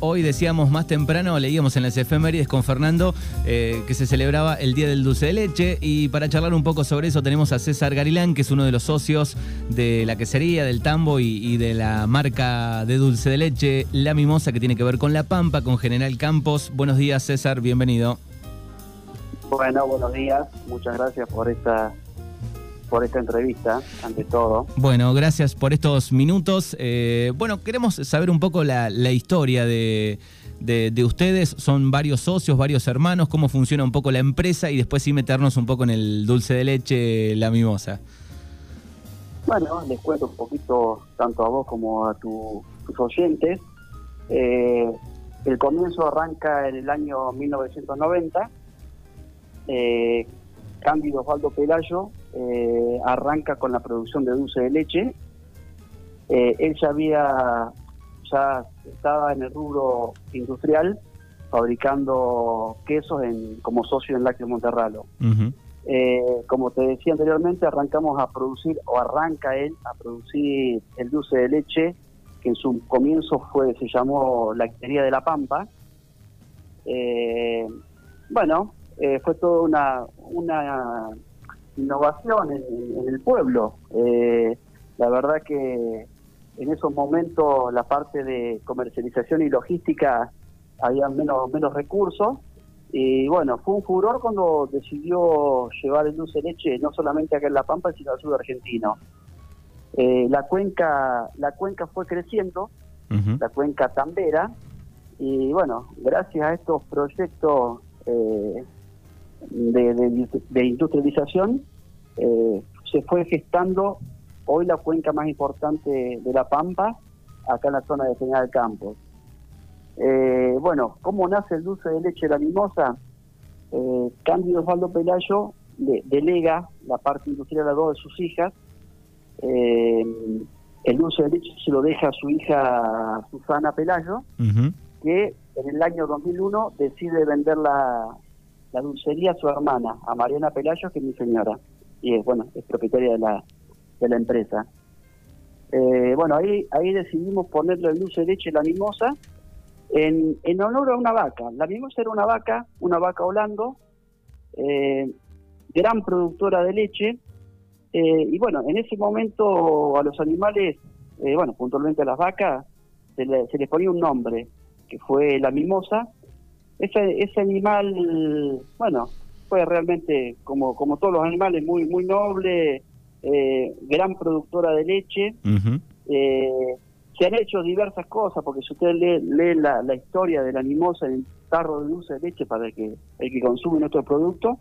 Hoy decíamos más temprano, leíamos en las efemérides con Fernando eh, que se celebraba el Día del Dulce de Leche y para charlar un poco sobre eso tenemos a César Garilán, que es uno de los socios de la quesería, del tambo y, y de la marca de dulce de leche La Mimosa que tiene que ver con La Pampa, con General Campos. Buenos días César, bienvenido. Bueno, buenos días, muchas gracias por esta por esta entrevista, ante todo. Bueno, gracias por estos minutos. Eh, bueno, queremos saber un poco la, historia de, de, ustedes. Son varios socios, varios hermanos, cómo funciona un poco la empresa y después sí meternos un poco en el dulce de leche, la mimosa. Bueno, les cuento un poquito tanto a vos como a tus oyentes. Eh, el comienzo arranca en el año 1990. Eh, Cándido Osvaldo Pelayo eh, arranca con la producción de dulce de leche. Eh, él ya había, ya estaba en el rubro industrial fabricando quesos en, como socio en Lácteo Monterralo. Eh, como te decía anteriormente, arrancamos a producir, o arranca él a producir el dulce de leche, que en su comienzo fue se llamó Lactería de la Pampa. bueno, fue toda una, una innovación en, el pueblo. Eh, la verdad que en esos momentos la parte de comercialización y logística había menos, menos recursos y bueno, fue un furor cuando decidió llevar el dulce de leche no solamente acá en La Pampa, sino al sur argentino. Eh, la cuenca la cuenca fue creciendo, la cuenca tambera, y bueno, gracias a estos proyectos eh, de, industrialización, eh, se fue gestando hoy la cuenca más importante de La Pampa, acá en la zona de General Campos. Eh, bueno, ¿cómo nace el dulce de leche de la mimosa? Eh, Cándido Osvaldo Pelayo delega la parte industrial a dos de sus hijas. Eh, el dulce de leche se lo deja a su hija Susana Pelayo, que en el año 2001 decide vender la, dulcería a su hermana, a Mariana Pelayo, que es mi señora, y es, bueno, es propietaria de la, de la empresa. Eh, bueno, ahí, ahí decidimos ponerle el dulce de leche la mimosa en, en honor a una vaca. La mimosa era una vaca, una vaca holando, eh, gran productora de leche, eh, y bueno, en ese momento a los animales, bueno, puntualmente a las vacas, se, se les ponía un nombre, que fue la mimosa, ese, ese animal, bueno, fue realmente, como, como todos los animales, muy, muy noble, eh, gran productora de leche. eh, se han hecho diversas cosas, porque si usted lee, lee la, la, historia de la animosa en el tarro de dulce de leche para el que, el que consume nuestro producto,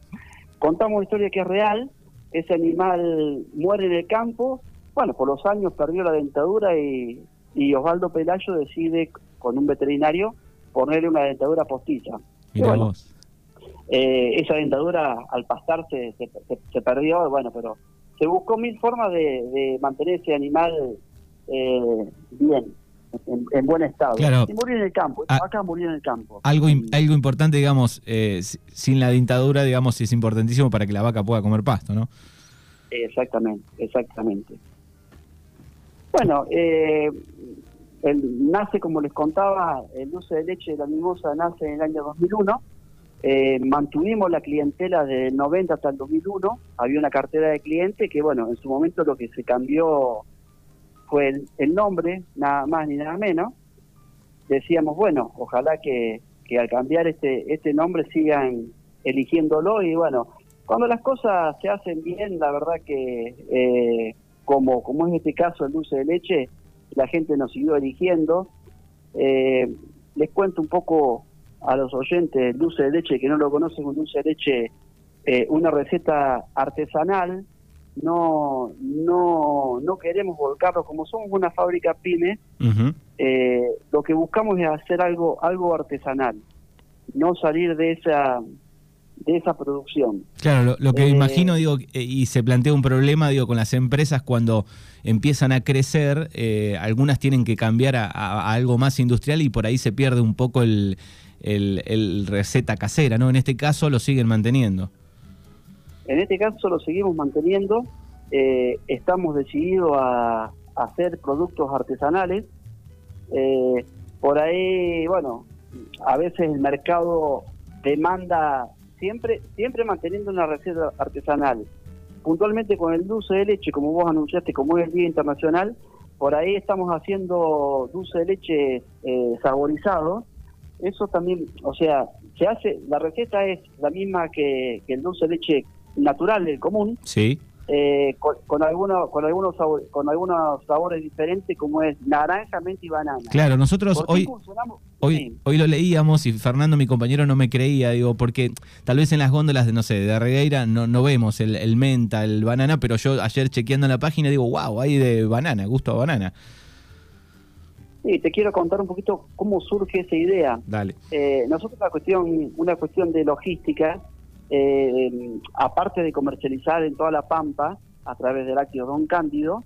contamos una historia que es real. Ese animal muere en el campo, bueno, por los años perdió la dentadura y, y Osvaldo Pelayo decide, con un veterinario, ponerle una dentadura postiza. Eh, esa dentadura al pastarse se, se, perdió, bueno, pero se buscó mil formas de, mantener ese animal eh, bien, en, buen estado. y murió en el campo, ah, acá murió en el campo. Algo, algo importante, digamos, eh, sin la dentadura, digamos, es importantísimo para que la vaca pueda comer pasto, ¿no? Exactamente, exactamente. Bueno, eh, nace, como les contaba, el dulce de leche de la mimosa nace en el año 2001. Eh, mantuvimos la clientela de 90 hasta el 2001. Había una cartera de clientes que, bueno, en su momento lo que se cambió fue el, nombre, nada más ni nada menos. Decíamos, bueno, ojalá que, que al cambiar este, este nombre sigan eligiéndolo y bueno, cuando las cosas se hacen bien, la verdad que eh, como, como es este caso el dulce de leche, la gente nos siguió eligiendo. Eh, les cuento un poco a los oyentes, dulce de leche, que no lo conocen, un dulce de leche, eh, una receta artesanal, no, no, no queremos volcarlo, como somos una fábrica pyme, eh, lo que buscamos es hacer algo, algo artesanal, no salir de esa de esa producción. Claro, lo, que eh, imagino, digo, eh, y se plantea un problema, digo, con las empresas cuando empiezan a crecer, eh, algunas tienen que cambiar a, algo más industrial y por ahí se pierde un poco el, el, receta casera, ¿no? En este caso lo siguen manteniendo. En este caso lo seguimos manteniendo, estamos decididos a, hacer productos artesanales, por ahí, bueno, a veces el mercado demanda siempre siempre manteniendo una receta artesanal. Puntualmente con el dulce de leche, como vos anunciaste, como es el Día Internacional, por ahí estamos haciendo dulce de leche eh, saborizado. Eso también, o sea, se hace, la receta es la misma que, que el dulce de leche natural, el común. Sí eh, con, algunos con algunos con algunos sabores diferentes como es naranja, menta y banana. Claro, nosotros hoy hoy hoy lo leíamos y Fernando mi compañero no me creía, digo, porque tal vez en las góndolas de no sé, de Regueira no no vemos el, menta, el banana, pero yo ayer chequeando la página digo, "Wow, hay de banana, gusto a banana." Sí, te quiero contar un poquito cómo surge esa idea. Dale. Eh, nosotros una cuestión una cuestión de logística eh, aparte de comercializar en toda la Pampa a través del Lácteo Don Cándido,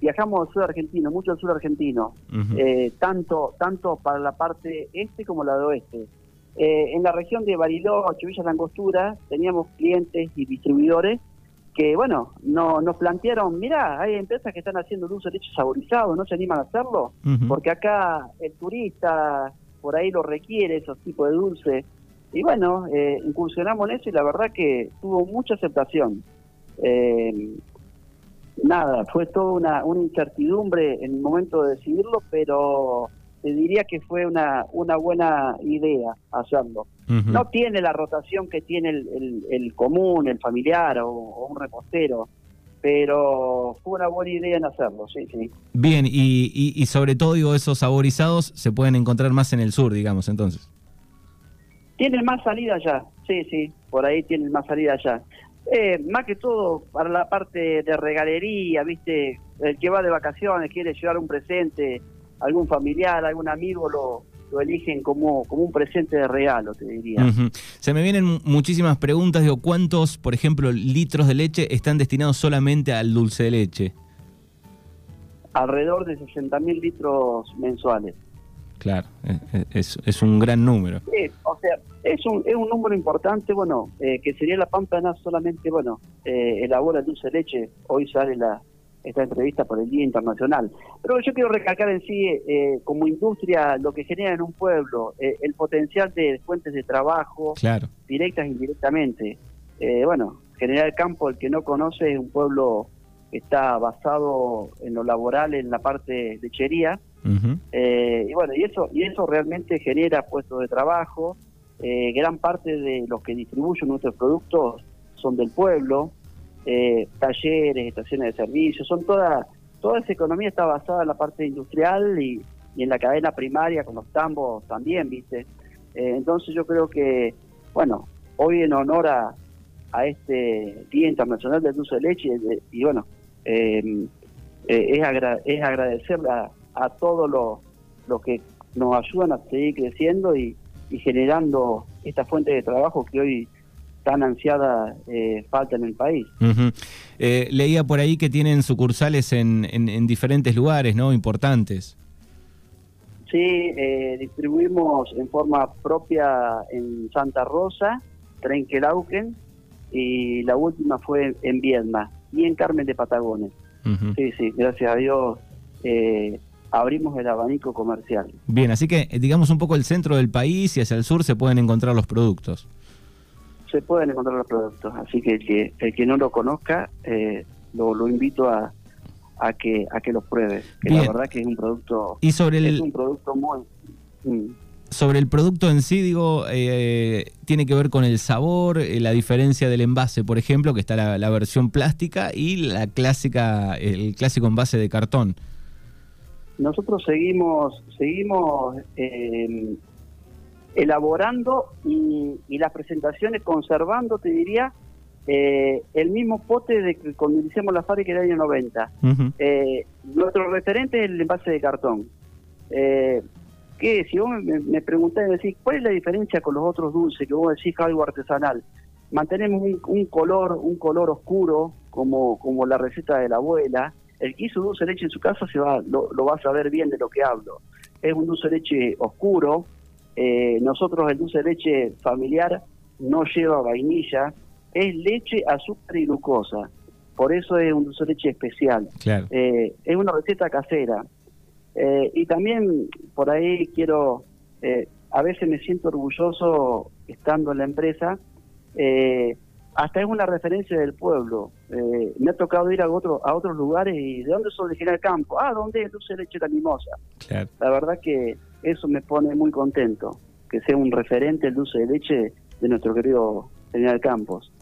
viajamos al sur argentino, mucho al sur argentino, eh, tanto, tanto para la parte este como la de oeste. Eh, en la región de Bariloche, Villa Langostura, teníamos clientes y distribuidores que, bueno, no, nos plantearon, mira, hay empresas que están haciendo dulce de leche saborizado, ¿no se animan a hacerlo? Porque acá el turista por ahí lo requiere, esos tipos de dulce. Y bueno, eh, incursionamos en eso y la verdad que tuvo mucha aceptación. Eh, nada, fue toda una, una incertidumbre en el momento de decidirlo, pero te diría que fue una, una buena idea hacerlo. No tiene la rotación que tiene el, el, común, el familiar o, un repostero, pero fue una buena idea en hacerlo, sí, sí. Bien, y, y, y sobre todo, digo, esos saborizados se pueden encontrar más en el sur, digamos, entonces. Tienen más salida ya, sí, sí, por ahí tienen más salida ya. Eh, más que todo para la parte de regalería, ¿viste? El que va de vacaciones quiere llevar un presente, algún familiar, algún amigo lo, lo eligen como, como un presente de regalo, te diría. Se me vienen muchísimas preguntas, digo, ¿cuántos, por ejemplo, litros de leche están destinados solamente al dulce de leche? Alrededor de 60.000 litros mensuales. Claro, es, es un gran número. Sí, o sea, es un, es un número importante, bueno, eh, que sería la Pampana solamente, bueno, eh, elabora dulce de leche, hoy sale la esta entrevista por el Día Internacional. Pero yo quiero recalcar en sí, eh, como industria, lo que genera en un pueblo, eh, el potencial de fuentes de trabajo, claro. directas e indirectamente. bueno, General Campo, el que no conoce, es un pueblo que está basado en lo laboral, en la parte de lechería, eh, y bueno, y eso, y eso realmente genera puestos de trabajo. Eh, gran parte de los que distribuyen nuestros productos son del pueblo, eh, talleres, estaciones de servicio, son toda, toda esa economía está basada en la parte industrial y, en la cadena primaria con los tambos también, ¿viste? entonces yo creo que, bueno, hoy en honor a, a este Día Internacional del Dulce de Leche, y, bueno, es, es agradecer a, a todos los que nos ayudan a seguir creciendo y, generando esta fuente de trabajo que hoy tan ansiada eh, falta en el país. Eh, leía por ahí que tienen sucursales en, en, diferentes lugares, ¿no? Importantes. Sí, eh, distribuimos en forma propia en Santa Rosa, Trenquelauquen, y la última fue en Viedma y en Carmen de Patagones. Sí, sí, gracias a Dios abrimos el abanico comercial. Bien, así que eh, digamos un poco el centro del país y hacia el sur se pueden encontrar los productos. Se pueden encontrar los productos, así que el que, el que no lo conozca, eh, lo, invito a, a que a que los pruebe. Que la verdad que es un producto y sobre el, es un producto muy mm. sobre el producto en sí digo eh, tiene que ver con el sabor la diferencia del envase por ejemplo que está la, la versión plástica y la clásica el clásico envase de cartón nosotros seguimos seguimos eh, elaborando y, las presentaciones conservando, te diría, eh, el mismo pote de que cuando iniciamos la fábrica del año 90. Eh, nuestro referente es el envase de cartón. que si vos me, me preguntás, decís, ¿cuál es la diferencia con los otros dulces que vos decís algo artesanal? Mantenemos un, un color un color oscuro, como, como la receta de la abuela, el que hizo dulce de leche en su casa se va, lo, va a saber bien de lo que hablo. Es un dulce de leche oscuro. Eh, nosotros el dulce de leche familiar no lleva vainilla, es leche, azúcar y glucosa. Por eso es un dulce de leche especial. Claro. Eh, es una receta casera. Eh, y también por ahí quiero, eh, a veces me siento orgulloso estando en la empresa, eh, hasta es una referencia del pueblo. Me ha tocado ir a, otro, a otros lugares y ¿de dónde soy de General Campo? Ah, ¿dónde es Dulce Leche La Mimosa? La verdad que eso me pone muy contento, que sea un referente el dulce de leche de nuestro querido General Campos.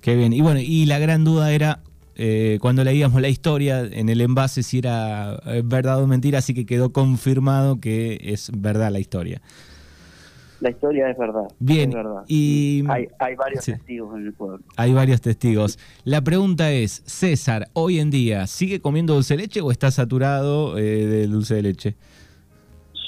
Qué bien. Y bueno, y la gran duda era eh, cuando leíamos la historia en el envase si era eh, verdad o mentira, así que quedó confirmado que es verdad la historia. La historia es verdad. Bien, verdad. y hay, hay varios testigos en el pueblo. Hay varios testigos. La pregunta es, César, hoy en día, ¿sigue comiendo dulce de leche o está saturado eh, de dulce de leche?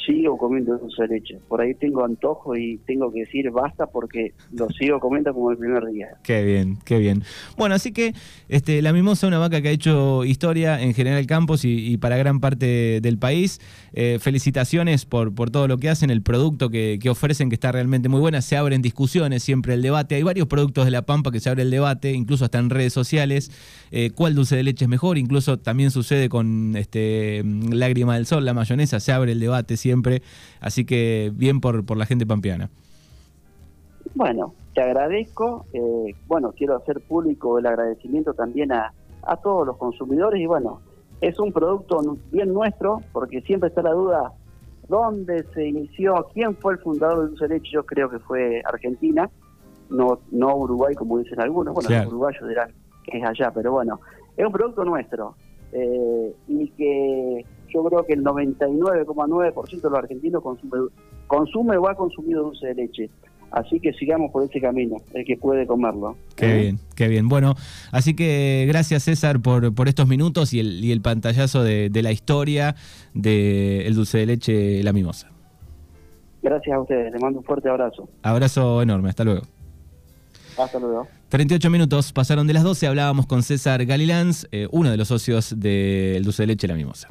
Sigo comiendo dulce de leche. Por ahí tengo antojo y tengo que decir basta porque lo sigo comiendo como el primer día. Qué bien, qué bien. Bueno, así que este, la Mimosa, una vaca que ha hecho historia en General Campos y, para gran parte del país. Eh, felicitaciones por, por todo lo que hacen, el producto que, ofrecen que está realmente muy buena. Se abren discusiones, siempre el debate. Hay varios productos de La Pampa que se abre el debate, incluso hasta en redes sociales. Eh, ¿Cuál dulce de leche es mejor? Incluso también sucede con este, Lágrima del Sol, la mayonesa, se abre el debate siempre Así que bien por, por la gente pampeana. Bueno, te agradezco. Eh, bueno, quiero hacer público el agradecimiento también a, a todos los consumidores y bueno, es un producto bien nuestro porque siempre está la duda dónde se inició, quién fue el fundador del dulce leche, yo creo que fue Argentina, no no Uruguay como dicen algunos, bueno, los uruguayos dirán que es allá, pero bueno, es un producto nuestro eh, y que yo creo que el 99,9% de los argentinos consume, consume o ha consumido dulce de leche. Así que sigamos por ese camino, el que puede comerlo. Qué ¿Eh? bien, qué bien. Bueno, así que gracias César por, por estos minutos y el, y el pantallazo de, la historia del dulce de leche La Mimosa. Gracias a ustedes, les mando un fuerte abrazo. Abrazo enorme, hasta luego. Hasta luego. 38 minutos pasaron de las 12, hablábamos con César Galilans, eh, uno de los socios del dulce de leche La Mimosa.